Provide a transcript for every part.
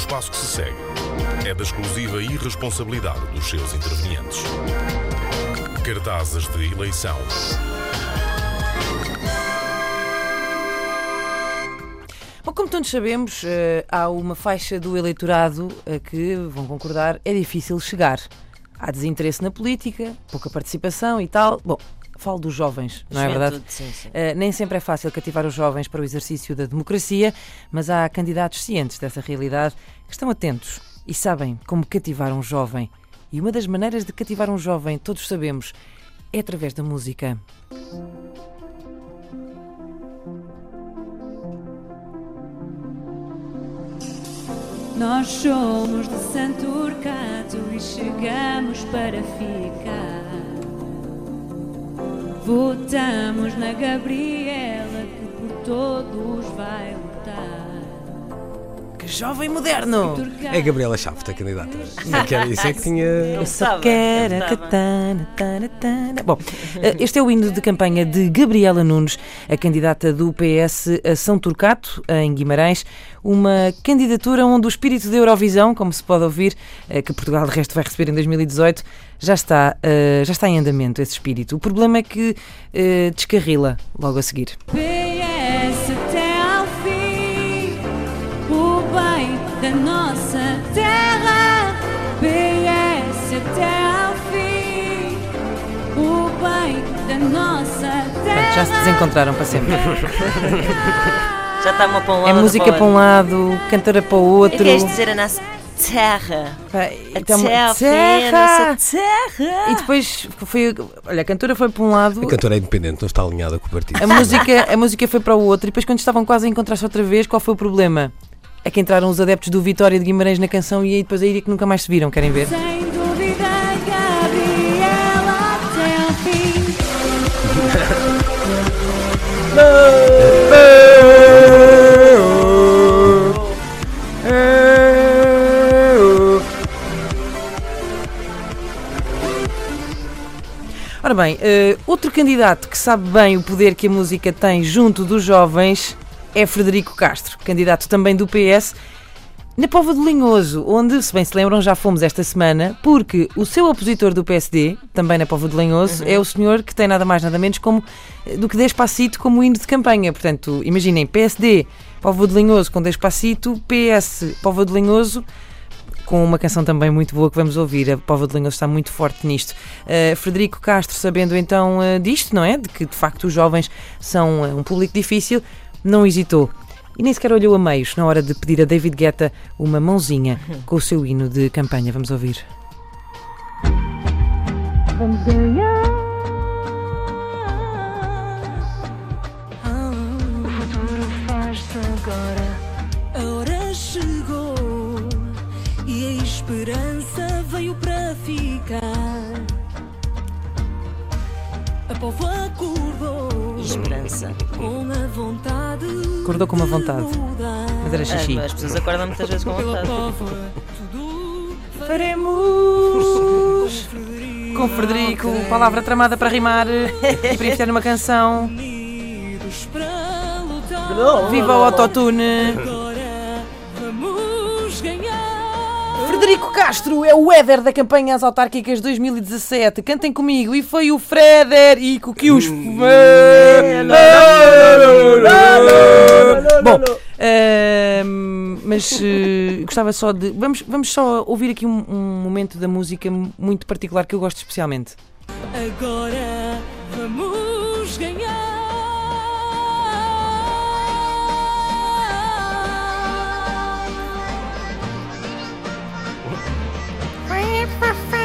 espaço que se segue é da exclusiva irresponsabilidade dos seus intervenientes. Cartazes de eleição. Bom, como todos sabemos, eh, há uma faixa do eleitorado a que, vão concordar, é difícil chegar. Há desinteresse na política, pouca participação e tal. Bom, falo dos jovens, não é verdade? Sim, sim. Uh, nem sempre é fácil cativar os jovens para o exercício da democracia, mas há candidatos cientes dessa realidade que estão atentos e sabem como cativar um jovem. E uma das maneiras de cativar um jovem, todos sabemos, é através da música. Nós somos de Santurcato e chegamos para ficar. Votamos na Gabriela que por todos vai lutar. Jovem moderno! É a Gabriela Chaves, a candidata. Não quero, isso é que tinha. Eu só quero a katana, tana, tana. Bom, eh, este é o hino de campanha de Gabriela Nunes, a candidata do PS a São Turcato, em Guimarães. Uma candidatura onde o espírito da Eurovisão, como se pode ouvir, eh, que Portugal de resto vai receber em 2018, já está, eh, já está em andamento esse espírito. O problema é que descarrila logo a seguir. Nossa terra. Já se desencontraram para sempre. Já está uma para um lado. É música para o um lado, cantora para o outro. queres dizer a nossa terra? Pá, A então, terra, terra! a nossa terra. E depois foi. Olha, a cantora foi para um lado, A cantora é independente, não está alinhada com o partido. a música, a música foi para o outro, e depois, quando estavam quase a encontrar-se outra vez, qual foi o problema? É que entraram os adeptos do Vitória de Guimarães na canção e aí depois aí é que nunca mais se viram, querem ver? Ora bem, eh, outro candidato que sabe bem o poder que a música tem junto dos jovens é Frederico Castro, candidato também do PS, na Pova do Linhoso, onde, se bem se lembram, já fomos esta semana, porque o seu opositor do PSD, também na Pova do Linhoso, é o senhor que tem nada mais nada menos como, eh, do que Despacito como hino de campanha. Portanto, imaginem, PSD, Pova do Linhoso com Despacito, PS, Pova do Linhoso, com uma canção também muito boa que vamos ouvir. A Pova de Linhoso está muito forte nisto. Uh, Frederico Castro, sabendo então uh, disto, não é? De que de facto os jovens são uh, um público difícil, não hesitou. E nem sequer olhou a meios na hora de pedir a David Guetta uma mãozinha com o seu hino de campanha. Vamos ouvir. Vamos ganhar. O futuro faz-se agora. A hora chegou e a esperança veio para ficar. A povo acordou Esperança. com a vontade. Acordou com uma vontade. Mas era xixi. Ah, As pessoas acordam muitas vezes com vontade. Faremos com Frederico, palavra tramada para rimar e para enfiar numa canção. Viva o autotune! Frederico Castro é o Éder da campanha às autárquicas 2017. Cantem comigo. E foi o Frederico que os. Bom, ehm, mas eh, gostava só de. Vamos, vamos só ouvir aqui um, um momento da música muito particular que eu gosto especialmente. Agora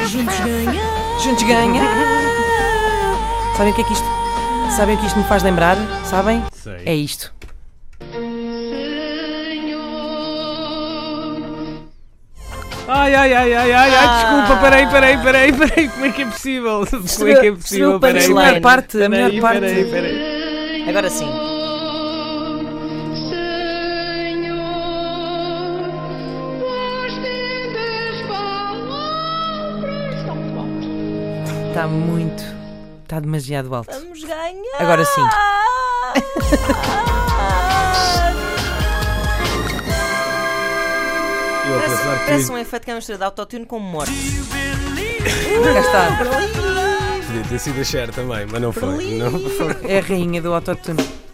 Juntos ganhar. Juntos ganha! Sabem o que é que isto. Sabem o que isto me faz lembrar? Sabem? Sei. É isto. Ai, ai, ai, ai, ai, ai, desculpa, peraí, peraí, peraí, peraí, como é que é possível? Como é que é possível? Peraí. A melhor parte, a melhor peraí, parte. peraí, peraí. Agora sim. Está muito. Está demasiado alto. Vamos ganhar. Agora sim. Eu a Parece, pensar parece um efeito que é uma mistura de autotune com morte. Cá está. podia ter sido a Cher também, mas não foi. Não foi. É a rainha do autotune.